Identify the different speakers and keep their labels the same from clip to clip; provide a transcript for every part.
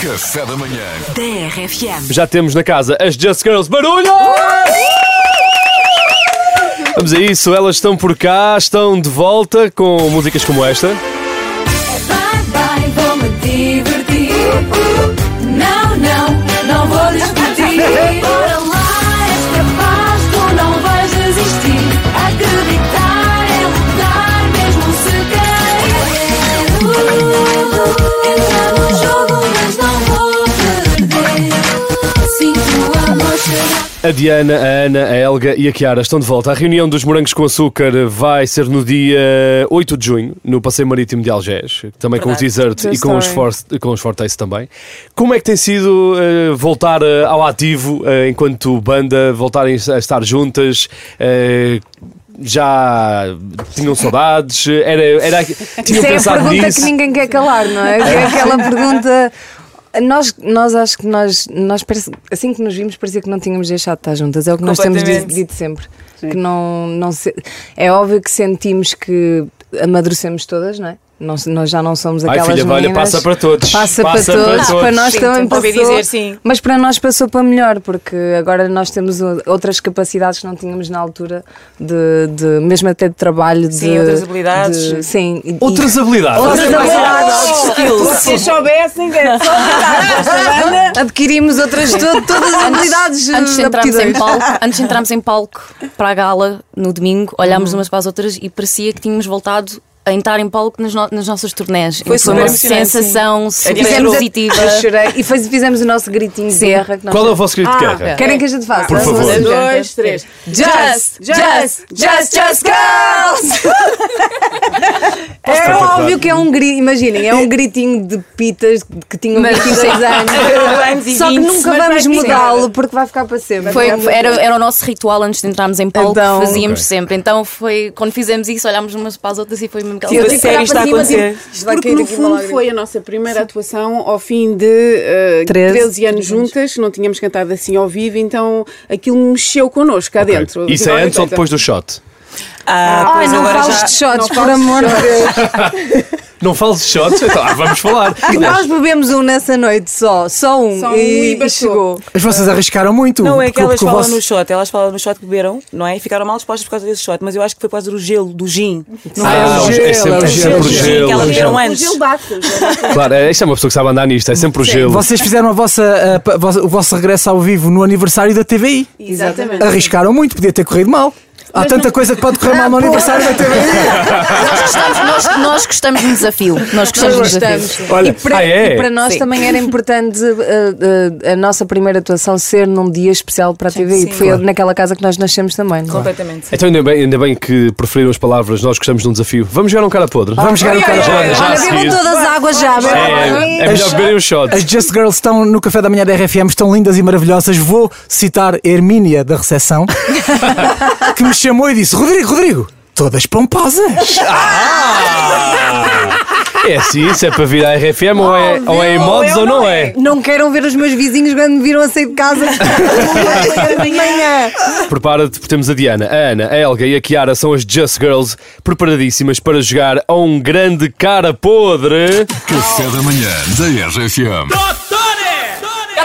Speaker 1: Café da manhã.
Speaker 2: TRFM.
Speaker 3: Já temos na casa as Just Girls Barulho! Vamos a isso, elas estão por cá, estão de volta com músicas como esta.
Speaker 4: Vai, vai, vou me divertir. Não, não, não vou discutir.
Speaker 3: A Diana, a Ana, a Helga e a Chiara estão de volta. A reunião dos Morangos com Açúcar vai ser no dia 8 de junho, no Passeio Marítimo de Algés, também com o Desert
Speaker 5: True
Speaker 3: e com os,
Speaker 5: story.
Speaker 3: for, com os também. Como é que tem sido eh, voltar eh, ao ativo eh, enquanto banda, voltarem a estar juntas? já tinham saudades? Era, era, tinham
Speaker 5: Isso é a
Speaker 3: pensado
Speaker 5: pergunta
Speaker 3: nisso?
Speaker 5: que ninguém quer calar, não é? É aquela pergunta. Nós, nós acho que nós, nós parece- assim que nos vimos parecia que não tínhamos deixado de estar juntas. É o que nós temos dito, dito sempre. Que não, não se- é óbvio que sentimos que amadurecemos todas, não é? Nós, nós já não somos
Speaker 3: Ai,
Speaker 5: aquelas
Speaker 3: filha, olha,
Speaker 5: meninas.
Speaker 3: passa para todos.
Speaker 5: Passa,
Speaker 3: Passa
Speaker 5: para,
Speaker 3: para
Speaker 5: todos,
Speaker 3: todos.
Speaker 5: para nós
Speaker 6: Sim,
Speaker 5: também
Speaker 6: ouvi
Speaker 5: passou.
Speaker 6: dizer sim.
Speaker 5: Mas para nós passou para melhor, porque agora nós temos outras capacidades que não tínhamos na altura, de, de- mesmo até de trabalho.
Speaker 6: Sim,
Speaker 5: de,
Speaker 6: outras habilidades.
Speaker 5: de- sim. e-
Speaker 3: Outras habilidades.
Speaker 5: Outras habilidades.
Speaker 6: Se soubessem que era só.
Speaker 5: Adquirimos outras, to- todas as habilidades.
Speaker 7: Antes de, entrarmos em palco, antes de entrarmos em palco para a gala no domingo, olhámos umas para as outras e parecia que tínhamos voltado a entrar em palco nas, no- nas nossas turnés.
Speaker 6: Foi
Speaker 7: uma sensação super
Speaker 6: Fizemos
Speaker 7: positiva.
Speaker 5: Eu chorei e fez- fizemos o nosso gritinho de guerra.
Speaker 3: Qual é o vosso grito de guerra?
Speaker 5: Querem que a gente faça?
Speaker 3: Por favor.
Speaker 6: Um, dois, três.
Speaker 5: Just, just, just, just girls! É óbvio que é um grito, imaginem, é um gritinho de pitas que tinham 26 anos. Só que
Speaker 6: 20,
Speaker 5: nunca vamos mudá-lo porque vai ficar para sempre.
Speaker 7: Foi, era, era o nosso ritual antes de entrarmos em palco,
Speaker 5: Então-
Speaker 7: que fazíamos
Speaker 3: Ok.
Speaker 7: sempre. Então foi quando fizemos isso, olhámos umas para as outras e foi mesmo
Speaker 5: tive que
Speaker 6: sério
Speaker 5: olhar
Speaker 6: está
Speaker 5: para
Speaker 6: a acontecer.
Speaker 5: isto vai
Speaker 8: Porque
Speaker 5: cair
Speaker 8: no fundo foi a nossa primeira atuação ao fim de uh,
Speaker 5: 13.
Speaker 8: 13, anos juntas, não tínhamos cantado assim ao vivo, então aquilo mexeu connosco cá
Speaker 3: Ok.
Speaker 8: dentro.
Speaker 3: Isso é antes ou depois do shot?
Speaker 6: Ah,
Speaker 5: Ai, não fales
Speaker 6: já.
Speaker 5: de shots,
Speaker 8: não
Speaker 5: por amor de Deus.
Speaker 3: Não fales de shots? Então, ah, vamos falar.
Speaker 5: Nós bebemos um nessa noite só, só um,
Speaker 8: Só um
Speaker 5: e,
Speaker 8: e
Speaker 5: chegou.
Speaker 9: Mas vocês arriscaram muito.
Speaker 6: Não, é que elas
Speaker 9: o
Speaker 6: falam
Speaker 9: vosso-
Speaker 6: no shot, elas falam no shot que beberam, não é? E ficaram mal dispostas por causa desse shot, mas eu acho que foi por causa do gelo, do gin. Não
Speaker 3: Ah,
Speaker 6: é?
Speaker 3: é
Speaker 9: gelo,
Speaker 3: sempre,
Speaker 9: é
Speaker 3: sempre
Speaker 9: o
Speaker 3: o
Speaker 9: gelo,
Speaker 6: do gin
Speaker 3: gelo.
Speaker 6: que elas
Speaker 3: o
Speaker 6: beberam
Speaker 3: gelo.
Speaker 8: O
Speaker 6: antes.
Speaker 8: Gil Bafos.
Speaker 3: Claro, é, isto é uma pessoa que sabe andar nisto, é sempre o gelo.
Speaker 9: Vocês fizeram a vossa, a vossa- o vosso regresso ao vivo no aniversário da TVI.
Speaker 8: Exatamente.
Speaker 9: Arriscaram muito, podia ter corrido mal. Há tanta coisa que pode correr mal no aniversário da TVI.
Speaker 7: Nós gostamos, nós, nós gostamos do desafio. Nós gostamos do
Speaker 5: Nós
Speaker 7: desafio.
Speaker 3: Olha,
Speaker 5: e, para,
Speaker 3: ah, é?
Speaker 5: e para nós
Speaker 7: Sim.
Speaker 5: também era importante uh, uh, a nossa primeira atuação ser num dia especial para a TV.
Speaker 6: sim.
Speaker 5: Foi naquela casa que nós nascemos também. não é?
Speaker 6: Completamente.
Speaker 3: Então ainda bem, ainda bem que preferiram as palavras, nós gostamos de um desafio. Vamos jogar um cara podre.
Speaker 9: Vamos jogar um cara podre.
Speaker 3: já a
Speaker 5: bebam todas as águas já.
Speaker 3: É, é melhor beberem um shot.
Speaker 9: As Just Girls estão no café da manhã da RFM, estão lindas e maravilhosas. Vou citar a Hermínia da recepção, que me chamou e disse: Rodrigo, Rodrigo, todas pomposas.
Speaker 3: É assim, se é para vir à RFM ou é, ou é em modos ou não é.
Speaker 5: Não queiram ver os meus vizinhos quando me viram a sair de casa de manhã.
Speaker 3: Prepara-te, porque temos a Diana, a Ana, a Helga e a Chiara são as Just Girls preparadíssimas para jogar a um grande cara podre.
Speaker 1: Café da manhã da RFM.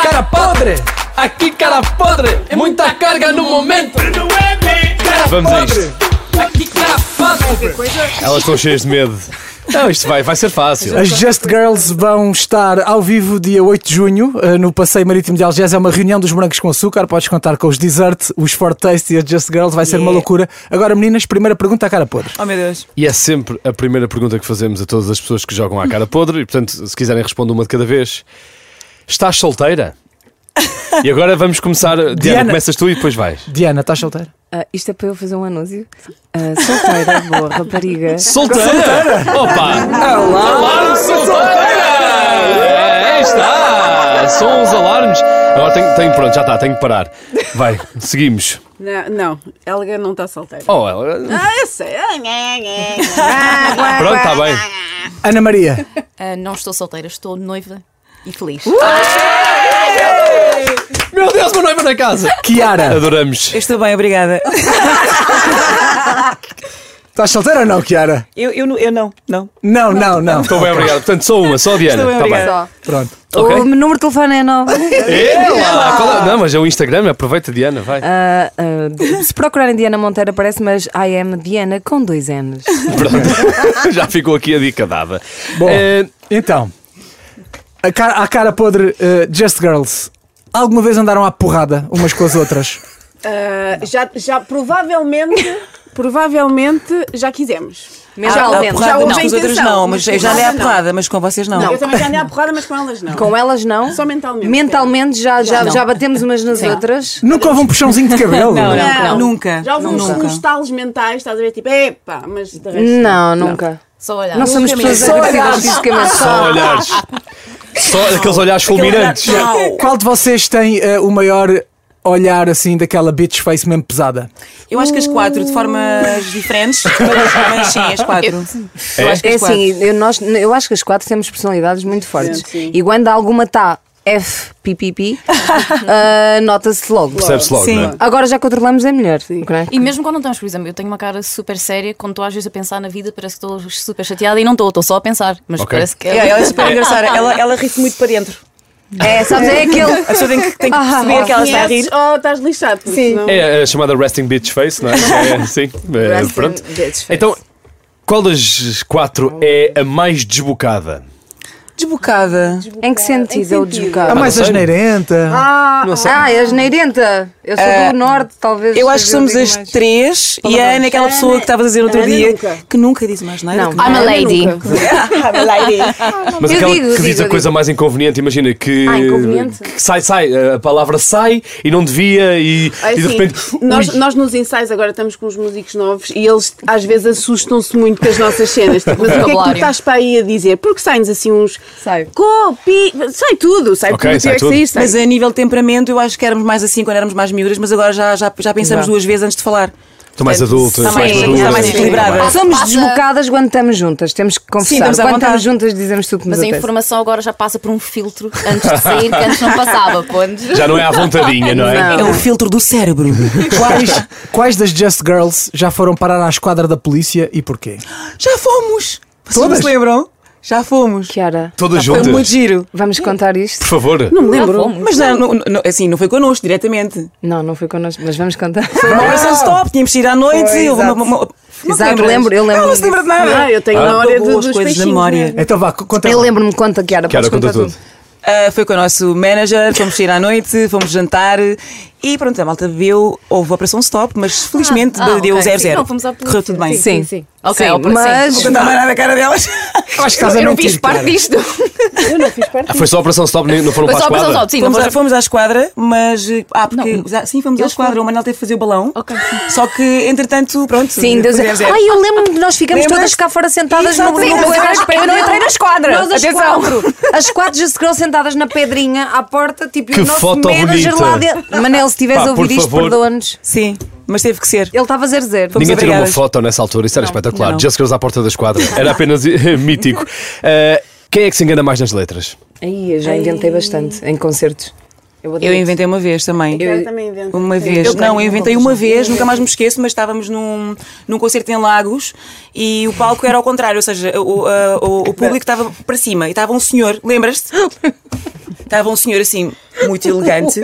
Speaker 3: Cara podre! Aqui cara podre! É muita carga no momento! Vamos a isto. Elas estão cheias de medo. Não, isto vai, vai ser fácil.
Speaker 9: As Just Girls vão estar ao vivo dia 8 de junho eh, no Passeio Marítimo de Algés. É uma reunião dos morangos com açúcar. Podes contar com os Desert, os Fortaste e as Just Girls. Vai ser uma
Speaker 6: Yeah.
Speaker 9: loucura. Agora, meninas, primeira pergunta à cara podre.
Speaker 6: Oh meu Deus.
Speaker 3: E é sempre a primeira pergunta que fazemos a todas as pessoas que jogam à cara podre. E portanto, se quiserem responder uma de cada vez. Estás solteira? E agora vamos começar. Diana,
Speaker 9: Diana.
Speaker 3: começas tu e depois vais.
Speaker 9: Diana, estás solteira?
Speaker 5: Ah, isto é para eu fazer um anúncio? Ah, solteira, boa rapariga.
Speaker 3: Solteira! Opa! Alarme solteira! Aí está! São os alarmes. Agora tenho, tenho- pronto, já está, tenho que parar. Vai, seguimos.
Speaker 8: Não, não, Helga não está solteira.
Speaker 3: Oh, ela.
Speaker 8: Ah, eu sei.
Speaker 3: Pronto, está bem.
Speaker 9: Ana Maria,
Speaker 7: Ah, não estou solteira, estou noiva e feliz.
Speaker 3: Meu Deus, uma noiva na casa!
Speaker 9: Kiara,
Speaker 3: Adoramos.
Speaker 6: Eu estou bem, obrigada.
Speaker 9: estás solteira ou não, Kiara?
Speaker 6: Eu, eu, não- eu não, não.
Speaker 9: Não, não, não.
Speaker 3: Estou bem, obrigado. Portanto, só uma, só a Diana.
Speaker 6: Estou bem,
Speaker 3: Tá
Speaker 6: obrigada.
Speaker 5: Só.
Speaker 9: Pronto.
Speaker 3: Ok.
Speaker 5: O número de telefone é 9.
Speaker 3: É lá, qual é- Não, mas é o Instagram, aproveita Diana, vai.
Speaker 5: Ah, ah, se procurarem Diana Monteiro aparece, mas I am Diana com dois N's.
Speaker 3: Pronto. Já ficou aqui a dica dada.
Speaker 9: Bom,
Speaker 3: Eh,
Speaker 9: então, a cara, a cara podre eh, Just Girls, alguma vez andaram à porrada umas com as outras?
Speaker 8: Ah, já, já provavelmente, provavelmente já quisemos.
Speaker 6: Porrada
Speaker 8: Já houve
Speaker 6: não, com as outras não,
Speaker 8: mas
Speaker 6: mas eu já
Speaker 8: com
Speaker 6: dei à
Speaker 8: não.
Speaker 6: porrada, mas com vocês não.
Speaker 8: Eu também já andei à porrada, mas com elas não.
Speaker 5: Com elas não.
Speaker 8: Só mentalmente.
Speaker 5: Mentalmente já, já,
Speaker 6: Não.
Speaker 5: já batemos umas nas outras.
Speaker 9: Nunca houve um puxãozinho de cabelo?
Speaker 6: Não,
Speaker 8: Não.
Speaker 6: não, nunca.
Speaker 8: Já houve uns, uns talos mentais, estás a ver? Tipo, epá, mas de resto.
Speaker 5: Não, nunca.
Speaker 7: Só olhar.
Speaker 5: Não somos pessoas agressivas fisicamente.
Speaker 3: Só olhares. Só aqueles olhares fulminantes.
Speaker 9: Qual de vocês tem eh, o maior olhar assim daquela bitch face mesmo pesada?
Speaker 6: Eu acho que as quatro, de formas diferentes, mas, mas sim, as quatro. Eu acho que
Speaker 5: É
Speaker 6: as quatro.
Speaker 5: assim, eu, nós, eu acho que as quatro temos personalidades muito fortes.
Speaker 8: Sim, sim.
Speaker 5: E quando alguma está F, pipipi, ah, nota-se logo.
Speaker 3: Percebe-se logo,
Speaker 6: Sim.
Speaker 3: não é?
Speaker 5: Agora já controlamos é melhor.
Speaker 7: E mesmo quando não estamos, por exemplo, eu tenho uma cara super séria, quando estou às vezes a pensar na vida, parece que estou super chateada e não estou, estou só a pensar. Mas
Speaker 3: Ok.
Speaker 7: parece que
Speaker 6: É, ela é super engraçada. Ela, ela ri-se muito para dentro.
Speaker 5: É, sabes, é aquele.
Speaker 6: A pessoa tem que, tem que
Speaker 5: Ah,
Speaker 6: perceber que ela está a rir.
Speaker 8: Ou estás lixado?
Speaker 5: Sim.
Speaker 8: senão-
Speaker 3: É a chamada resting bitch face, não é? é sim, é, pronto.
Speaker 5: bitch face.
Speaker 3: Então, qual das quatro é a mais desbocada?
Speaker 6: Desbocada.
Speaker 5: Em que sentido é o desbocado?
Speaker 9: Ah, mais asneirenta.
Speaker 5: Ah, ah, é asneirenta. Eu sou
Speaker 6: Ah,
Speaker 5: do norte, talvez.
Speaker 6: Eu acho que somos
Speaker 5: digo
Speaker 6: as
Speaker 5: mais.
Speaker 6: três e a Ana é aquela pessoa que estavas a dizer outro
Speaker 8: Ana
Speaker 6: dia
Speaker 8: nunca.
Speaker 6: que nunca diz mais nada.
Speaker 5: Não.
Speaker 7: I'm a lady.
Speaker 6: I'm a lady.
Speaker 3: Mas
Speaker 5: Eu
Speaker 3: aquela
Speaker 5: digo,
Speaker 3: que
Speaker 5: digo,
Speaker 3: diz a
Speaker 5: digo.
Speaker 3: coisa mais inconveniente, imagina que,
Speaker 5: Ah, inconveniente?
Speaker 3: que sai, sai, a palavra sai e não devia e,
Speaker 8: É
Speaker 3: e de
Speaker 8: assim,
Speaker 3: repente.
Speaker 8: nós, nós nos ensaios agora estamos com os músicos novos e eles às vezes assustam-se muito com as nossas cenas. Tipo, mas o que é que tu estás para aí a dizer? Porque saem-nos assim uns.
Speaker 5: Sai.
Speaker 8: Copi. Sai tudo, sai
Speaker 3: Ok,
Speaker 8: tudo.
Speaker 3: sai tudo.
Speaker 8: sair, sai.
Speaker 6: Mas a nível de temperamento, eu acho que éramos mais assim quando éramos mais miúdas, mas agora já, já, já pensamos duas vezes antes de falar.
Speaker 3: Estou mais adulto,
Speaker 6: Está mais- está
Speaker 3: madura.
Speaker 6: mais
Speaker 3: sim,
Speaker 6: equilibrada.
Speaker 3: tá bem.
Speaker 5: Somos
Speaker 7: Passa-
Speaker 5: desbocadas quando estamos juntas, temos que confessar.
Speaker 6: estamos à
Speaker 5: quando estamos juntas dizemos tudo que nos
Speaker 7: Mas a informação agora já passa por um filtro antes de sair, que antes não passava.
Speaker 3: Já não é à vontadinha, não é?
Speaker 6: É o filtro do cérebro.
Speaker 9: Quais, quais das Just Girls já foram parar à esquadra da polícia e porquê?
Speaker 6: Já fomos! Vocês não se lembram? Já fomos.
Speaker 5: Kiara,
Speaker 3: Todas
Speaker 6: Foi
Speaker 3: juntas.
Speaker 6: muito giro.
Speaker 5: vamos contar isto?
Speaker 3: Por favor.
Speaker 8: Não me lembro.
Speaker 6: Mas não, não, não- assim, não foi connosco diretamente.
Speaker 5: Não, não foi connosco, mas vamos contar.
Speaker 6: Foi uma operação stop, tínhamos de ir à noite.
Speaker 5: Foi,
Speaker 6: houve uma-
Speaker 5: exato.
Speaker 6: uma- não
Speaker 5: Exato, lembro, eu lembro
Speaker 6: Não, não se lembra de nada.
Speaker 8: Ah, eu tenho
Speaker 3: Ah.
Speaker 8: memória do, dos
Speaker 6: coisas da memória.
Speaker 8: mesmo.
Speaker 9: Então vá, conta
Speaker 5: Eu lembro-me, conta, Kiara,
Speaker 3: Kiara,
Speaker 5: podes
Speaker 3: conta
Speaker 5: contar
Speaker 3: tudo.
Speaker 5: tudo.
Speaker 6: Ah, foi com o nosso manager, fomos sair à noite, fomos jantar e pronto, a malta bebeu, houve a operação stop, mas felizmente
Speaker 7: Ah,
Speaker 6: deu
Speaker 7: ok.
Speaker 6: 0-0.
Speaker 7: Sim, não, fomos à polícia.
Speaker 6: Correu tudo bem.
Speaker 5: Sim,
Speaker 7: sim.
Speaker 5: Sim,
Speaker 7: ó, sim.
Speaker 5: mas
Speaker 6: Não dá mais nada a cara delas.
Speaker 9: Eu acho que estás a
Speaker 7: Eu não fiz parte disto.
Speaker 8: Eu não fiz parte
Speaker 3: Ah, foi só a Operação Stop, não foram
Speaker 7: Foi
Speaker 3: para a
Speaker 7: só a operação
Speaker 3: esquadra?
Speaker 7: só, sim.
Speaker 6: Fomos,
Speaker 7: não
Speaker 6: à, fomos à esquadra, mas. Ah, porque.
Speaker 7: Não.
Speaker 6: sim, fomos à esquadra.
Speaker 7: foram.
Speaker 6: O Manel teve que fazer o balão.
Speaker 7: Ok.
Speaker 6: Só que, entretanto, pronto.
Speaker 5: Sim, Deus é.
Speaker 6: foi 0-0.
Speaker 5: Ai, eu lembro-me de nós ficamos
Speaker 6: Lembras?
Speaker 5: todas cá fora sentadas no, no,
Speaker 6: mas eu
Speaker 7: não entrei na esquadra.
Speaker 5: Nós as quatro. As quatro já se girls sentadas na pedrinha à porta, tipo, e
Speaker 3: Que
Speaker 5: o nosso
Speaker 3: foto
Speaker 5: manager lá dentro. Manel, se a ouvir
Speaker 3: por
Speaker 5: isto, perdoa-nos.
Speaker 6: Sim, mas teve que ser.
Speaker 5: Ele estava a zero zero.
Speaker 6: Fomos
Speaker 3: Ninguém tirou uma foto nessa altura, isso era espetacular.
Speaker 6: não.
Speaker 3: Girls à porta da esquadra. Era apenas eh, mítico. Eh, quem é que se engana mais nas letras?
Speaker 5: Aí, eu já inventei bastante em concertos.
Speaker 6: Eu inventei uma vez também.
Speaker 8: Eu também invento.
Speaker 6: Uma vez.
Speaker 8: Eu
Speaker 6: não, eu inventei uma vez, nunca mais me esqueço, mas estávamos num, num concerto em Lagos e o palco era ao contrário, ou seja, o, a- o, o público estava para cima e estava um senhor, lembras-te? Estava um senhor assim, muito elegante,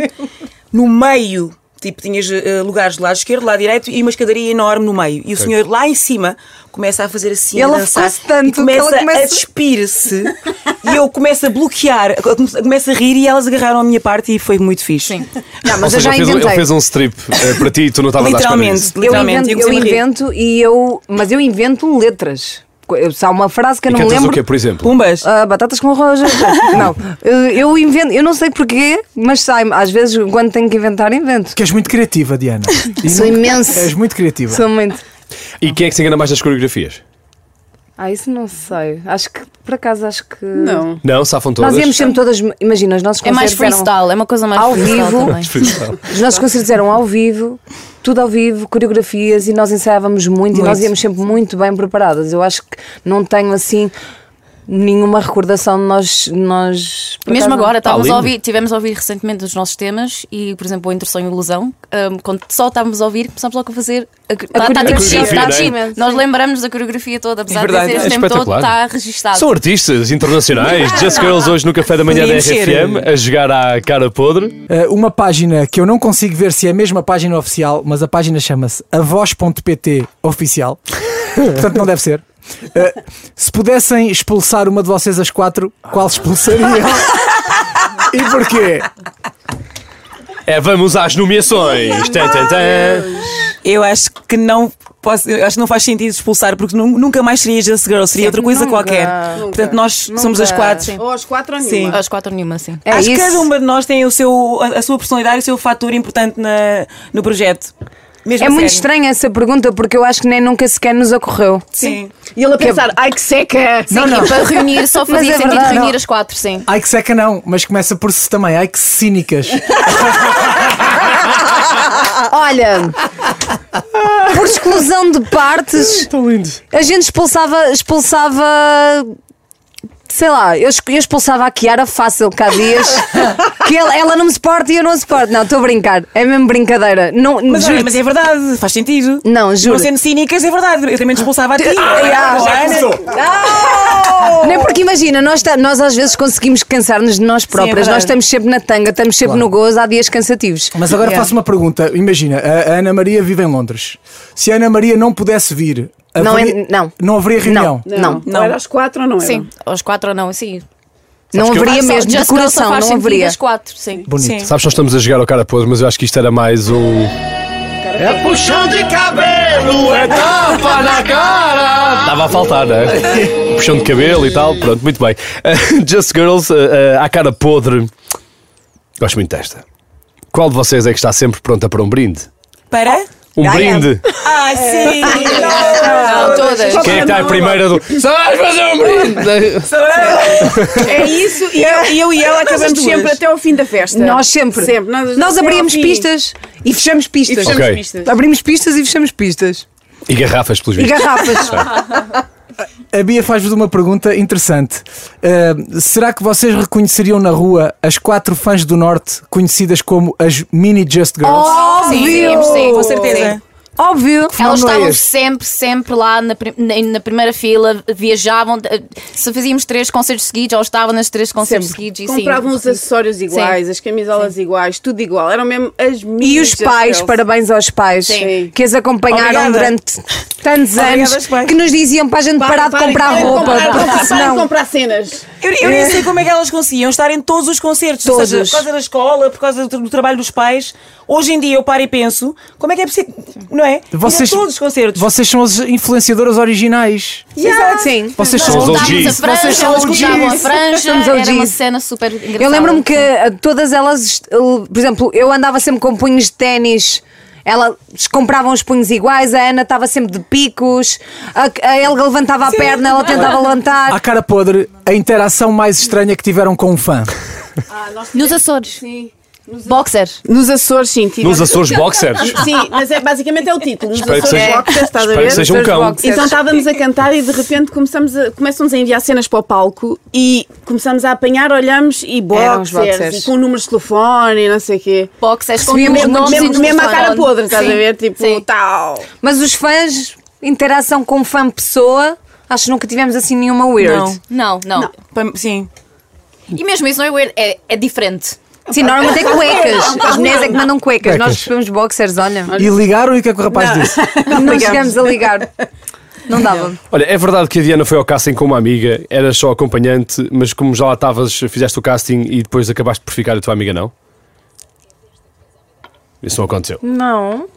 Speaker 6: no meio. Tipo, tinhas eh, lugares do lado esquerdo, do lado direito e uma escadaria enorme no meio. E o senhor lá em cima começa a fazer assim,
Speaker 5: Ele
Speaker 6: a dançar.
Speaker 5: tanto
Speaker 6: e
Speaker 5: que
Speaker 6: começa,
Speaker 5: ela começa-
Speaker 6: a despir-se. e eu começo a bloquear, começo a rir e elas agarraram a minha parte e foi muito fixe.
Speaker 7: Sim.
Speaker 5: Não,
Speaker 3: Ou
Speaker 5: mas eu
Speaker 3: seja,
Speaker 5: já
Speaker 3: ele fez, um- ele
Speaker 5: inventei.
Speaker 3: fez um strip eh, para ti e tu não estavas espera
Speaker 6: Literalmente,
Speaker 3: disso.
Speaker 5: Eu
Speaker 6: literalmente.
Speaker 5: invento, eu
Speaker 6: a
Speaker 5: invento e eu. Mas eu invento letras. Se há uma frase que eu
Speaker 3: E
Speaker 5: não lembro.
Speaker 3: o quê, por exemplo?
Speaker 6: Pumbas.
Speaker 5: Ah, batatas com arroz. não, eu, invento, eu não sei porquê, mas sai às vezes quando tenho que inventar, invento.
Speaker 9: Que és muito criativa, Diana.
Speaker 5: Sou imensa.
Speaker 9: És muito criativa.
Speaker 5: Sou muito.
Speaker 3: E quem é que se engana mais nas coreografias?
Speaker 5: Ah, isso não sei. Acho que, por acaso, acho que.
Speaker 8: Não.
Speaker 3: Não, safam todas.
Speaker 5: Nós íamos sempre todas. Imagina, os nossos
Speaker 7: É mais
Speaker 5: concertos eram
Speaker 7: freestyle, é uma coisa mais
Speaker 5: ao vivo.
Speaker 3: Freestyle.
Speaker 5: Os nossos concertos eram ao vivo, tudo ao vivo, coreografias e nós ensaiávamos muito, e nós
Speaker 6: Muito.
Speaker 5: íamos sempre muito bem preparadas. Eu acho que não tenho assim nenhuma recordação de nós. nós
Speaker 7: Mesmo agora, estávamos a ouvir, tivemos a ouvir recentemente os nossos temas e, por exemplo, a Introdução e Ilusão, hum, quando só estávamos a ouvir, começámos logo a fazer. A, está, está tipo
Speaker 5: coreografia,
Speaker 7: chip, está
Speaker 3: né?
Speaker 7: chip. Nós lembramos da coreografia toda, apesar de
Speaker 6: verdade.
Speaker 7: dizer
Speaker 3: É
Speaker 7: tempo todo, está registado.
Speaker 3: São artistas internacionais. Just Girls hoje no café da manhã da
Speaker 6: ser.
Speaker 3: RFM a jogar à cara podre.
Speaker 9: Uh, uma página que eu não consigo ver se é a mesma página oficial, mas a página chama-se avós.pt oficial. Portanto, não deve ser. Uh, se pudessem expulsar uma de vocês as quatro, qual expulsariam? e porquê?
Speaker 3: É, vamos às nomeações. Tan, tan, tan.
Speaker 6: Eu acho que não posso, acho que não faz sentido expulsar, porque nu- nunca mais seria Just Girl, seria outra coisa
Speaker 5: nunca,
Speaker 6: qualquer.
Speaker 5: nunca,
Speaker 6: Portanto, nós
Speaker 5: nunca.
Speaker 6: somos as quatro.
Speaker 7: Sim.
Speaker 8: Ou aos quatro ou
Speaker 6: Sim.
Speaker 8: nenhuma.
Speaker 7: Às quatro nenhuma, sim.
Speaker 5: É
Speaker 6: acho que cada uma de nós tem o seu, a, a sua personalidade e o seu fator importante na, no projeto. Mesmo
Speaker 5: É muito estranha essa pergunta porque eu acho que nem nunca sequer nos ocorreu.
Speaker 6: Sim.
Speaker 8: E ele a pensar, ai que seca!
Speaker 7: Sim, e para reunir, só fazia
Speaker 5: é
Speaker 7: sentido
Speaker 5: verdade.
Speaker 7: reunir
Speaker 9: Não.
Speaker 7: as quatro, sim.
Speaker 9: Ai que seca não, mas começa por se também. Ai que cínicas.
Speaker 5: Olha, por exclusão de partes,
Speaker 3: Tão lindo.
Speaker 5: a gente expulsava, expulsava. Sei lá, eu, expulsava a Kiara fácil cá dias. que ela, ela não me suporta e eu não suporto. Não, estou a brincar. É mesmo brincadeira. Não,
Speaker 6: Mas, olha, mas é verdade, faz sentido.
Speaker 5: Não, juro.
Speaker 6: Não sendo cínicas, é verdade. Eu também te expulsava a ti.
Speaker 5: Ah,
Speaker 6: Joana.
Speaker 5: Não é porque imagina, nós, nós às vezes conseguimos cansar-nos de nós próprias.
Speaker 6: verdade.
Speaker 5: nós estamos sempre na tanga, estamos sempre
Speaker 9: Claro.
Speaker 5: no gozo, há dias cansativos.
Speaker 9: Mas agora
Speaker 5: Yeah.
Speaker 9: faço uma pergunta. Imagina, a Ana Maria vive em Londres. Se a Ana Maria não pudesse vir,
Speaker 5: Não
Speaker 9: haveria,
Speaker 5: é- não.
Speaker 9: não haveria reunião.
Speaker 5: Não.
Speaker 8: Não, não. era aos quatro ou não era?
Speaker 7: Sim, aos quatro ou não, sim.
Speaker 5: Não
Speaker 3: que eu-
Speaker 5: haveria
Speaker 7: Só-
Speaker 5: mesmo, de
Speaker 7: Just Girl só
Speaker 5: coração,
Speaker 7: faz
Speaker 5: não haveria.
Speaker 7: as quatro, sim.
Speaker 9: Bonito.
Speaker 6: Sim.
Speaker 3: Sabes, nós estamos a jogar ao cara podre, mas eu acho que isto era mais um. É puxão de cabelo, é tapa na cara. Estava a faltar, não é? Puxão de cabelo e tal, pronto, muito bem. Just Girls, uh, uh, à cara podre. Gosto muito desta. Qual de vocês é que está sempre pronta para um brinde?
Speaker 6: Para?
Speaker 3: Um brinde.
Speaker 6: Ah, sim!
Speaker 7: Não, todas.
Speaker 3: Quem é que está a primeira do. Sabes fazer um brinde?
Speaker 8: É isso, e eu, e eu e ela acabamos sempre até ao fim da festa.
Speaker 5: Nós sempre.
Speaker 8: Sempre. Nós,
Speaker 5: Nós abrimos pistas e fechamos
Speaker 8: E
Speaker 5: pistas.
Speaker 8: fechamos
Speaker 3: Ok.
Speaker 8: pistas.
Speaker 5: Abrimos pistas e fechamos pistas.
Speaker 3: E garrafas, pelos
Speaker 5: E
Speaker 3: vistos.
Speaker 5: garrafas.
Speaker 9: A Bia faz-vos uma pergunta interessante. Uh, será que vocês reconheceriam na rua as quatro fãs do Norte conhecidas como as Mini Just Girls?
Speaker 5: Óbvio!
Speaker 7: sim,
Speaker 6: Com certeza.
Speaker 5: Óbvio.
Speaker 7: Elas
Speaker 9: é
Speaker 7: estavam
Speaker 9: este?
Speaker 7: sempre, sempre lá na, na, na primeira fila, viajavam. eh, Se fazíamos três concertos seguidos, elas estavam nas três concertos seguidos. E sim.
Speaker 8: Compravam os acessórios iguais, as camisolas iguais, tudo igual. Eram mesmo as
Speaker 5: E
Speaker 8: minhas
Speaker 5: os pais, parabéns aos pais
Speaker 8: Sim.
Speaker 5: que as acompanharam
Speaker 6: Obrigada.
Speaker 5: durante tantos
Speaker 6: Obrigada,
Speaker 5: anos, que nos diziam para a gente parar de comprar roupa. Porque
Speaker 8: comprar,
Speaker 5: senão-
Speaker 8: comprar cenas.
Speaker 6: Eu, eu nem sei como é que elas conseguiam estar em todos os concertos. Ou
Speaker 5: Todos.
Speaker 6: seja, por causa da escola, por causa do, do trabalho dos pais. Hoje em dia eu paro e penso, como é que é possível? Não é?
Speaker 9: Vocês,
Speaker 6: Ir a todos os concertos.
Speaker 9: vocês são as influenciadoras originais.
Speaker 5: Exato, sim.
Speaker 9: Vocês
Speaker 3: São os
Speaker 9: os
Speaker 3: OGs.
Speaker 9: Vocês são
Speaker 7: elas
Speaker 9: OGs.
Speaker 7: a franja, era uma cena super engraçada.
Speaker 5: Eu lembro-me que eh, todas elas, eh, por exemplo, eu andava sempre com punhos de ténis. Elas compravam os punhos iguais, a Ana estava sempre de picos, a, a Helga levantava a perna, ela tentava levantar.
Speaker 9: À cara podre, a interação mais estranha que tiveram com um fã.
Speaker 7: Nos Açores.
Speaker 8: Sim.
Speaker 7: Boxer.
Speaker 8: Nos Açores, sim.
Speaker 3: Nos Açores Boxers.
Speaker 8: Sim, mas é, basicamente é o título. Nos
Speaker 3: Espero
Speaker 8: Açores
Speaker 3: seja-
Speaker 8: Boxers, estás a
Speaker 3: que
Speaker 8: ver?
Speaker 3: seja um cão.
Speaker 5: Boxers.
Speaker 8: Então estávamos a cantar e de repente começamos a, começam-nos a enviar cenas para o palco e começamos a apanhar, olhamos e boxers,
Speaker 5: boxers.
Speaker 8: e com números de telefone e não sei o quê.
Speaker 7: Boxers com
Speaker 5: Recebíamos
Speaker 7: os nomes
Speaker 8: Mesmo, mesmo à
Speaker 7: telefone.
Speaker 8: cara podre, estás
Speaker 7: Sim.
Speaker 8: a ver? Tipo,
Speaker 7: Sim.
Speaker 8: tal.
Speaker 5: Mas os fãs, interação com fã-pessoa, acho que nunca tivemos assim nenhuma weird.
Speaker 6: Não.
Speaker 7: Não, não,
Speaker 6: Pa- Sim.
Speaker 7: E mesmo isso não é weird, é, é diferente.
Speaker 5: Sim, normalmente é cuecas. As mulheres é que mandam cuecas. Nós recebemos boxers, olha.
Speaker 9: E ligaram e o que é que o rapaz disse?
Speaker 5: Não chegamos a ligar. Não dava.
Speaker 3: Olha, é verdade que a Diana foi ao casting com uma amiga, era só acompanhante, mas como já lá estavas, fizeste o casting e depois acabaste por ficar a tua amiga, não? Isso não aconteceu.
Speaker 5: Não.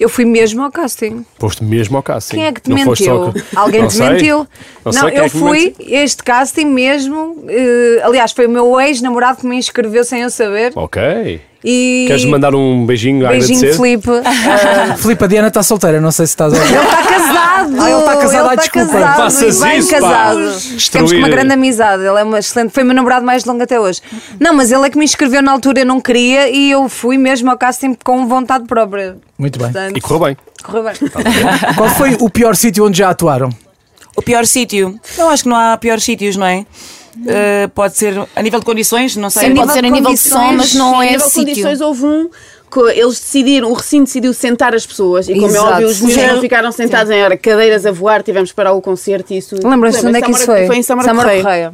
Speaker 5: Eu fui mesmo ao casting.
Speaker 3: Foste mesmo ao casting.
Speaker 5: Quem é que te
Speaker 3: não
Speaker 5: mentiu?
Speaker 3: co-
Speaker 5: Alguém
Speaker 3: Não
Speaker 5: te
Speaker 3: sei.
Speaker 5: mentiu?
Speaker 3: Não
Speaker 5: Não,
Speaker 3: sei
Speaker 5: eu
Speaker 3: é que
Speaker 5: fui, este casting mesmo. eh, aliás, foi o meu ex-namorado que me inscreveu sem eu saber.
Speaker 3: Ok.
Speaker 5: E.
Speaker 3: Queres mandar um beijinho, a
Speaker 5: Beijinho,
Speaker 3: agradecer?
Speaker 5: Filipe.
Speaker 9: Filipe, a Diana está solteira, não sei se estás a ouvir.
Speaker 5: Ele está casado!
Speaker 9: Ah, ele está casado,
Speaker 5: Ele
Speaker 9: ah,
Speaker 5: está
Speaker 9: desculpa.
Speaker 5: casado,
Speaker 3: Faças
Speaker 5: bem
Speaker 3: isso,
Speaker 5: casado.
Speaker 3: Destruir.
Speaker 5: Temos uma grande amizade. Ele é uma excelente. Foi o meu namorado mais longo até hoje. Não, mas ele é que me inscreveu na altura, eu não queria e eu fui mesmo ao casting com vontade própria.
Speaker 9: Muito bem.
Speaker 5: Portanto,
Speaker 3: E correu bem.
Speaker 5: correu bem.
Speaker 9: Qual foi o pior sítio onde já atuaram?
Speaker 6: O pior sítio? Eu acho que não há piores sítios, não é? Uh, pode ser a nível de condições, não sei.
Speaker 7: Sim,
Speaker 5: nível
Speaker 7: pode ser a nível de som,
Speaker 5: condições,
Speaker 7: mas não
Speaker 8: Sim, a
Speaker 7: é
Speaker 8: nível de
Speaker 7: sítio.
Speaker 8: condições houve um que eles decidiram, o recinto decidiu sentar as pessoas e como é
Speaker 5: Exato.
Speaker 8: óbvio os
Speaker 6: Sim.
Speaker 8: não ficaram sentados em hora, cadeiras a voar, tivemos que parar o concerto e isso.
Speaker 5: Lembras-te de onde é que isso foi?
Speaker 8: Foi em Samara Correia.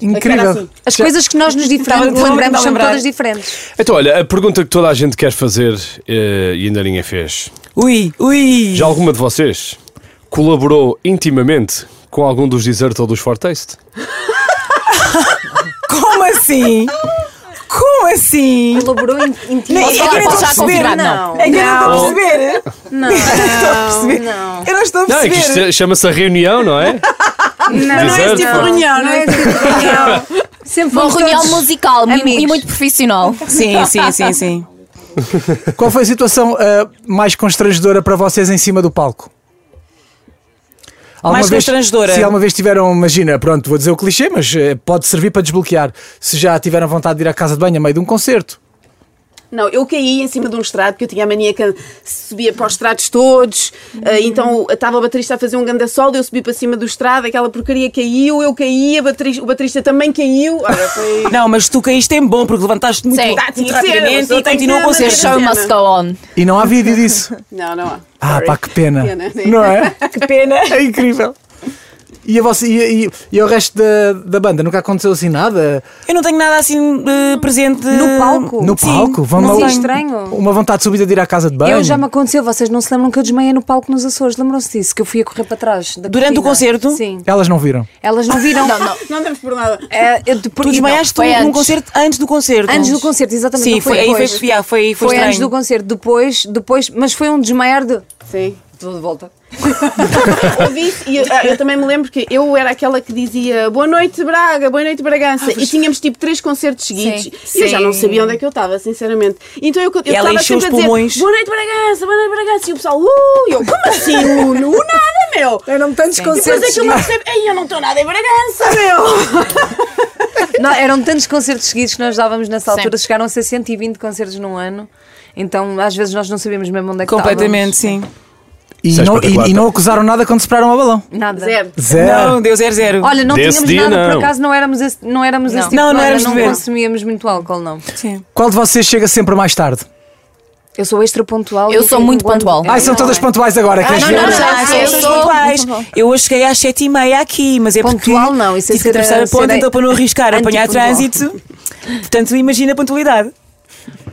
Speaker 9: Incrível.
Speaker 8: assim.
Speaker 5: As coisas que nós nos lembramos são todas diferentes.
Speaker 3: Então, olha, a pergunta que toda a gente quer fazer eh, e ainda ninguém fez.
Speaker 6: Ui, ui.
Speaker 3: Já alguma de vocês colaborou intimamente com algum dos Desert ou dos Fortaste?
Speaker 6: Como assim? Como assim?
Speaker 5: Colaborou
Speaker 6: Nem-
Speaker 5: intimamente.
Speaker 6: é que eu nem estou a perceber.
Speaker 7: não.
Speaker 6: É que eu não estou a perceber.
Speaker 5: Não,
Speaker 6: Eu não estou a perceber.
Speaker 5: não.
Speaker 6: Eu não estou a
Speaker 3: Não, é que
Speaker 6: perceber.
Speaker 3: isto chama-se a reunião, não é?
Speaker 5: Não,
Speaker 8: Não é esse tipo de reunião, não é?
Speaker 5: tipo de reunião. Sempre
Speaker 7: Uma
Speaker 5: fomos
Speaker 7: reunião
Speaker 5: todos
Speaker 7: musical e-
Speaker 5: amigos.
Speaker 7: e muito profissional.
Speaker 6: Sim, sim, sim, sim.
Speaker 9: Qual foi a situação ah, mais constrangedora para vocês em cima do palco? Alguma
Speaker 6: Mais
Speaker 9: vez-
Speaker 6: constrangedora?
Speaker 9: Se alguma vez tiveram, imagina, pronto, vou dizer o clichê, mas eh, pode servir para desbloquear. Se já tiveram vontade de ir à casa de banho a meio de um concerto.
Speaker 8: Não, eu caí em cima de um estrado, porque eu tinha a mania que subia para os estrados todos, eh, então estava o baterista a fazer um ganda solo, eu subi para cima do estrado, aquela porcaria caiu, eu caí, a baterista- o baterista também caiu. Olha, foi.
Speaker 6: Não, mas tu caíste em bom porque levantaste muito,
Speaker 7: Sim.
Speaker 6: muito
Speaker 8: Tá, ser,
Speaker 6: rapidamente e continua com ser
Speaker 7: The show must go on.
Speaker 9: E não há vídeo disso.
Speaker 8: Não, não há.
Speaker 9: Ah,
Speaker 8: Sorry.
Speaker 9: pá, que pena.
Speaker 8: Pena.
Speaker 9: Não é?
Speaker 6: Que pena.
Speaker 9: É incrível. E, a você, e, e, e ao resto da, da banda? Nunca aconteceu assim nada?
Speaker 6: Eu não tenho nada assim eh, presente.
Speaker 5: No palco?
Speaker 9: No
Speaker 6: Sim,
Speaker 9: palco? Vão
Speaker 5: Não
Speaker 9: lá-
Speaker 5: é estranho.
Speaker 9: Uma vontade súbita de ir à casa de banho?
Speaker 5: Eu já me aconteceu, vocês não se lembram que eu desmaiei no palco nos Açores? Lembram-se disso? Que eu fui a correr para trás. da
Speaker 6: Durante o concerto?
Speaker 5: Sim.
Speaker 9: Elas não viram.
Speaker 5: Elas não viram.
Speaker 7: Não, não.
Speaker 8: Não demos por nada.
Speaker 5: É, eu depois-
Speaker 6: Tu desmaiaste
Speaker 7: Foi
Speaker 6: num concerto antes do concerto.
Speaker 5: Antes do concerto, exatamente.
Speaker 6: Sim,
Speaker 5: não
Speaker 6: foi, aí foi, foi, foi,
Speaker 5: Foi
Speaker 6: estranho.
Speaker 5: antes do concerto, depois, depois, mas foi um desmaiar de.
Speaker 8: Sim.
Speaker 5: Estou de volta.
Speaker 8: E eu, ah, eu também me lembro que eu era aquela que dizia boa noite Braga, boa noite Bragança e tínhamos tipo três concertos seguidos
Speaker 7: Sim.
Speaker 8: e eu já não
Speaker 7: Sim.
Speaker 8: sabia onde é que eu estava, sinceramente. Então eu, eu
Speaker 6: E ela
Speaker 8: estava
Speaker 6: encheu
Speaker 8: sempre a
Speaker 6: os
Speaker 8: dizer
Speaker 6: pulmões.
Speaker 8: boa noite Bragança, boa noite Bragança e o pessoal, uh, eu, como assim, uh, não, nada, meu.
Speaker 5: Eram tantos
Speaker 8: E depois aquilo me percebe, ei, eu não estou nada em Bragança, meu.
Speaker 5: Não, eram tantos concertos seguidos que nós dávamos nessa
Speaker 7: Sim.
Speaker 5: altura, chegaram a ser 120 concertos num ano. Então, às vezes, nós não sabíamos mesmo onde é que
Speaker 6: Completamente, sim.
Speaker 9: E
Speaker 3: é
Speaker 9: não, e, e não acusaram nada quando separaram a balão.
Speaker 5: Nada.
Speaker 8: Zero.
Speaker 9: Zero.
Speaker 6: Não, deu zero zero.
Speaker 5: Olha, não
Speaker 3: Desse
Speaker 5: tínhamos nada, por
Speaker 3: não.
Speaker 5: acaso não éramos esse, não éramos esse tipo
Speaker 6: Não,
Speaker 5: de
Speaker 6: não
Speaker 5: não
Speaker 6: ver.
Speaker 5: consumíamos muito álcool, não.
Speaker 6: Sim.
Speaker 9: Qual de vocês chega sempre mais tarde?
Speaker 5: Eu sou extra pontual.
Speaker 7: Eu sou muito pontual.
Speaker 5: É,
Speaker 9: Ai, são
Speaker 5: não
Speaker 9: todas
Speaker 5: é.
Speaker 9: pontuais agora. queres
Speaker 6: Não,
Speaker 9: ver?
Speaker 6: não,
Speaker 7: não,
Speaker 6: já,
Speaker 7: não, eu
Speaker 6: são
Speaker 7: sou-
Speaker 6: pontuais. Eu hoje cheguei às sete e meia aqui, mas é porque
Speaker 5: Pontual não, isso é
Speaker 6: tive que atravessar a ponte,
Speaker 5: ser
Speaker 6: então para não arriscar apanhar trânsito. Portanto, imagina a pontualidade.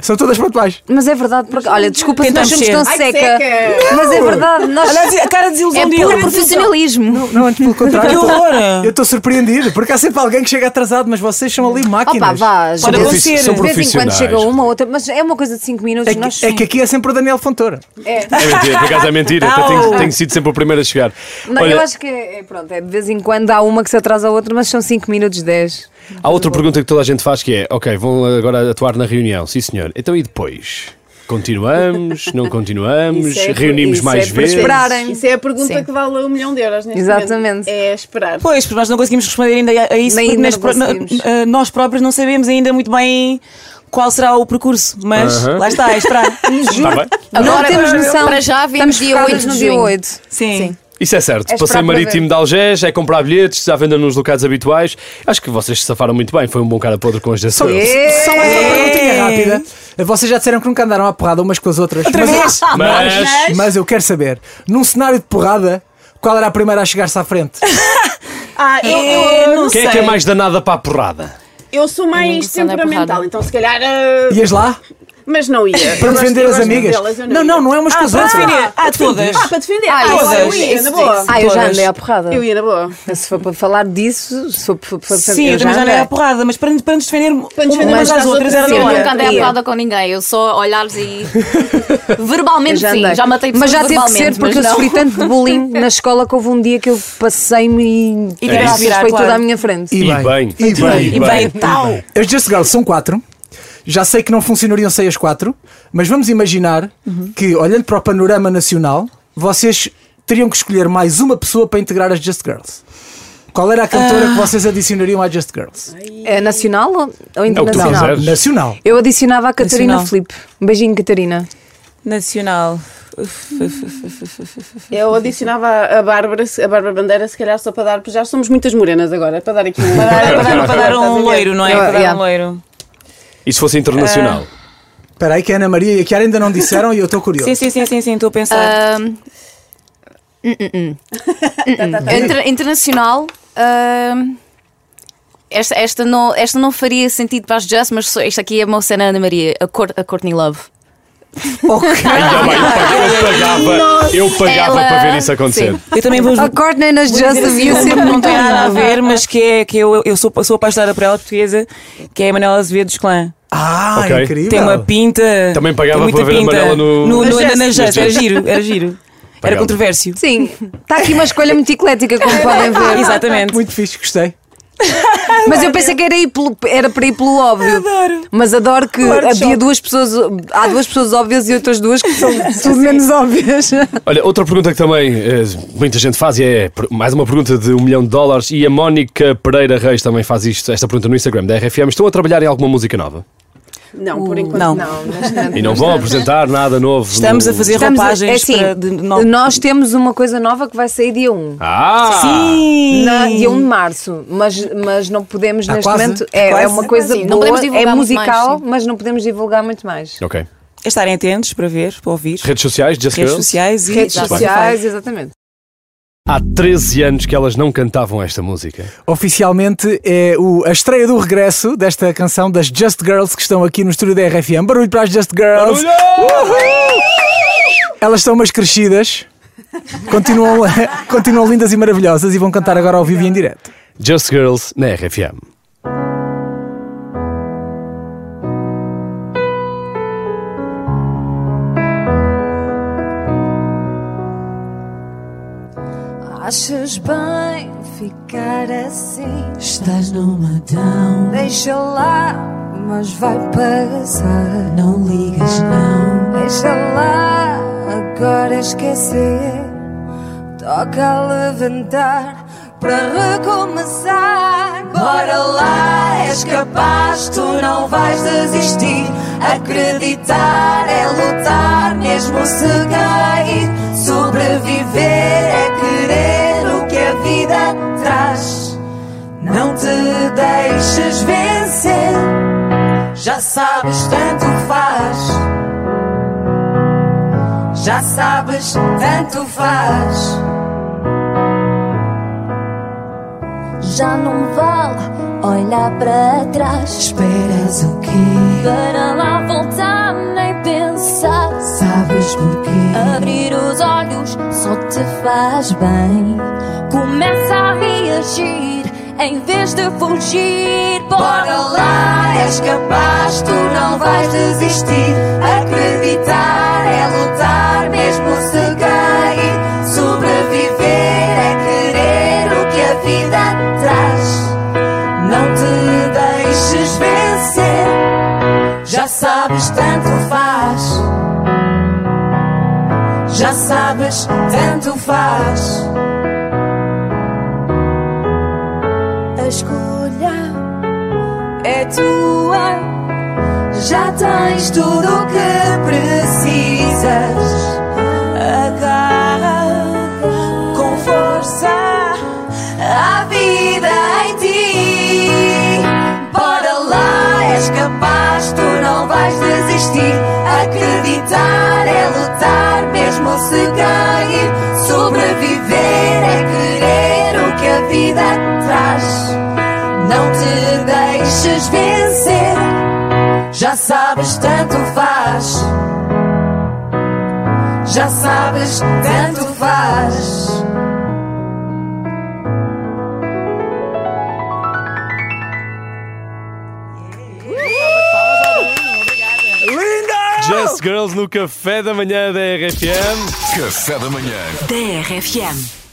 Speaker 9: São todas pontuais.
Speaker 5: Mas é verdade, porque, olha, desculpa se nós somos tão seca,
Speaker 8: seca.
Speaker 5: mas é verdade, nós
Speaker 6: Olha a cara de desilusão
Speaker 7: É
Speaker 6: dele.
Speaker 7: puro profissionalismo.
Speaker 9: Não, antes pelo contrário.
Speaker 6: Que horror!
Speaker 9: Eu estou surpreendido, porque há sempre alguém que chega atrasado, mas vocês são ali máquinas.
Speaker 5: Opa, vá,
Speaker 6: Pode
Speaker 5: de vez-
Speaker 6: acontecer.
Speaker 5: De vez em quando chega uma ou outra, mas é uma coisa de 5 minutos.
Speaker 9: É
Speaker 5: nós
Speaker 9: que, é que aqui é sempre o Daniel Fontoura.
Speaker 3: É mentira, por acaso é mentira. Até tenho, tenho sido sempre o primeiro a chegar.
Speaker 5: Não,
Speaker 3: Olha,
Speaker 5: eu acho que é, é, pronto, é de vez em quando há uma que se atrasa a outra, mas são 5 minutos 10.
Speaker 3: Há outra pergunta que toda a gente faz que é: ok, vão agora atuar na reunião, sim senhor. Então e depois? Continuamos? Não continuamos?
Speaker 8: É-
Speaker 3: Reunimos
Speaker 8: isso
Speaker 3: mais
Speaker 8: é para
Speaker 3: vezes?
Speaker 5: esperarem.
Speaker 8: Isso é a pergunta
Speaker 7: Sim.
Speaker 8: que vale um milhão de euros neste
Speaker 5: Exatamente.
Speaker 8: momento. É esperar.
Speaker 6: Pois, porque nós não conseguimos responder ainda a isso,
Speaker 5: Nem
Speaker 6: porque
Speaker 5: ainda
Speaker 6: nós, eh, nós próprios não sabemos ainda muito bem qual será o percurso, mas
Speaker 3: Aham.
Speaker 6: lá está, é esperar.
Speaker 3: Tá bem?
Speaker 5: não temos noção.
Speaker 7: para já vimos
Speaker 5: Estamos
Speaker 7: dia
Speaker 5: focadas
Speaker 7: 8 de
Speaker 5: no dia
Speaker 7: junho.
Speaker 5: 8.
Speaker 6: Sim.
Speaker 7: Sim.
Speaker 3: Isso é certo.
Speaker 5: É
Speaker 3: Passeio marítimo
Speaker 5: ver.
Speaker 3: de Algés, é comprar bilhetes, à venda nos locais habituais. Acho que vocês se safaram muito bem. Foi um bom cara podre com as
Speaker 9: Só, só mais uma perguntinha rápida. Vocês já disseram que nunca andaram à porrada umas com as outras.
Speaker 6: Outra
Speaker 9: mas,
Speaker 6: vez?
Speaker 3: Mas.
Speaker 9: mas eu quero saber, num cenário de porrada, qual era a primeira a chegar-se à frente?
Speaker 8: Ah, eu,
Speaker 6: É,
Speaker 8: eu,
Speaker 6: não
Speaker 3: Quem é que é mais danada para a porrada?
Speaker 8: eu sou mais temperamental, então se calhar. ah,
Speaker 9: Ias lá?
Speaker 8: Mas não ia.
Speaker 9: Para defender as amigas?
Speaker 8: delas,
Speaker 9: Não,
Speaker 8: ia.
Speaker 9: não, não é umas com
Speaker 6: Ah,
Speaker 9: as
Speaker 6: para defender. Ah, todas.
Speaker 8: Ah, para defender.
Speaker 7: Ah,
Speaker 8: Ah, eu,
Speaker 6: todas.
Speaker 8: eu ia, na boa.
Speaker 5: Ah, eu já andei à porrada.
Speaker 8: Eu ia na boa.
Speaker 5: Se for para falar disso, se for para
Speaker 6: Sim, eu também já andei à porrada, mas para, para nos defender
Speaker 8: Para nos defender
Speaker 6: umas às outras era
Speaker 8: sim.
Speaker 6: na
Speaker 7: Eu nunca andei à porrada com ninguém, eu só olhares e. Verbalmente
Speaker 5: já
Speaker 7: sim, já matei
Speaker 5: Mas
Speaker 7: pessoas
Speaker 5: já teve que ser porque eu
Speaker 7: não.
Speaker 5: sofri tanto de bullying na escola que houve um dia que eu passei-me e,
Speaker 6: E tiveste
Speaker 5: foi
Speaker 6: claro.
Speaker 5: toda à minha frente.
Speaker 9: E
Speaker 3: E
Speaker 9: bem.
Speaker 3: bem.
Speaker 9: E bem.
Speaker 6: E bem, tal.
Speaker 9: As Just Girls são quatro. Já sei que não funcionariam sem as quatro, mas vamos imaginar que, olhando para o panorama nacional, vocês teriam que escolher mais uma pessoa para integrar as Just Girls. Qual era a cantora que vocês adicionariam às Just Girls?
Speaker 5: É nacional ou- internacional?
Speaker 3: quiseres.
Speaker 9: Nacional.
Speaker 5: eu adicionava a Catarina
Speaker 6: Nacional.
Speaker 5: Filipe. Um beijinho, Catarina.
Speaker 6: Nacional.
Speaker 8: Eu adicionava a Bárbara, a Bárbara Bandeira, se calhar só para dar, porque já somos muitas morenas agora, para dar aqui um.
Speaker 6: Para dar, para dar- para dar um loiro, não é? Para dar um loiro.
Speaker 3: E se fosse internacional?
Speaker 9: Espera aí que a Ana Maria e a Chiara ainda não disseram e eu estou curioso.
Speaker 6: Sim, sim, sim, sim, sim, estou a pensar.
Speaker 7: Ahm, hum, hum, hum. Inter- internacional. ahm, esta, esta, não, esta não faria sentido para as Just, mas só- esta aqui é a moça Ana Maria, a, Cor, a Courtney Love.
Speaker 3: Ainda bem, eu pagava, eu pagava
Speaker 7: Ela-
Speaker 3: para ver isso acontecer.
Speaker 7: Sim.
Speaker 6: Eu também vou.
Speaker 5: A Courtney nas Just
Speaker 6: dizer assim, não tem nada a ver, mas que, é, que eu, eu sou, sou apaixonada por ela portuguesa, que é a Manela Azevedo dos Clã.
Speaker 9: Ah,
Speaker 3: Ok.
Speaker 9: incrível.
Speaker 6: Tem uma pinta.
Speaker 3: Também pagava para ver a. Manela no-
Speaker 6: no,
Speaker 8: Na
Speaker 6: no, na Just. Era giro, era giro. Era
Speaker 3: Pagava.
Speaker 6: controvérsia.
Speaker 5: Sim, está aqui uma escolha muito eclética, como podem ver.
Speaker 6: Exatamente.
Speaker 9: Muito fixe, gostei.
Speaker 5: Mas eu pensei que era, ir pelo- era para ir pelo óbvio.
Speaker 6: Adoro.
Speaker 5: Mas adoro que havia duas pessoas, há duas pessoas óbvias e outras duas que são tudo menos óbvias.
Speaker 3: Olha, outra pergunta que também eh, muita gente faz e é mais uma pergunta de um milhão de dólares e a Mónica Pereira Reis também faz isto, esta pergunta no Instagram da RFM. Estão a trabalhar em alguma música nova?
Speaker 8: Não, por enquanto
Speaker 6: não.
Speaker 8: não. momento
Speaker 3: E não vão apresentar nada novo?
Speaker 6: Estamos
Speaker 3: no-
Speaker 6: a fazer
Speaker 5: Estamos a-
Speaker 6: roupagens
Speaker 5: é assim,
Speaker 6: para. De, no-
Speaker 5: Nós temos uma coisa nova que vai sair dia 1.
Speaker 3: Ah!
Speaker 6: Sim!
Speaker 5: Na, dia 1 de março, mas, mas não podemos
Speaker 9: Ah,
Speaker 5: neste
Speaker 9: quase?
Speaker 5: momento. É,
Speaker 6: Quase?
Speaker 5: é uma coisa
Speaker 7: Sim, não
Speaker 5: boa,
Speaker 7: podemos divulgar
Speaker 5: é musical,
Speaker 7: mais,
Speaker 5: mas não podemos divulgar muito mais.
Speaker 3: Ok.
Speaker 6: É Estarem atentos para ver, para ouvir.
Speaker 3: Redes sociais, Just
Speaker 6: Redes sociais e
Speaker 5: Redes sociais, exatamente.
Speaker 3: Há 13 anos que elas não cantavam esta música.
Speaker 9: Oficialmente é o, a estreia do regresso desta canção das Just Girls que estão aqui no estúdio da RFM. Barulho para as Just Girls. Elas estão umas crescidas. Continuam, continuam lindas e maravilhosas e vão cantar agora ao vivo e em direto.
Speaker 3: Just Girls na RFM.
Speaker 4: Achas bem ficar assim? Estás numa down. Deixa lá, mas vai passar. Não ligas, não. Deixa lá, agora esquecer. Toca a levantar para recomeçar. Bora lá, és capaz, tu não vais desistir. Acreditar é lutar, mesmo se cair. Sobreviver é querer o que a vida traz. Não te deixes vencer, já sabes, tanto faz. Já sabes, tanto faz. Já não vale olhar para trás. Esperas o quê? Para lá voltar, nem pensar. Sabes porquê? Abrir os olhos só te faz bem. Começa a reagir em vez de fugir. Bora lá, és capaz, tu não vais desistir. Acreditar é lutar, mesmo se tanto faz. A escolha é tua, já tens tudo o que precisas. Sabes, tanto faz. Já sabes, tanto faz.
Speaker 3: Just Girls no café da manhã da RFM.
Speaker 1: Café da manhã.
Speaker 2: Da RFM.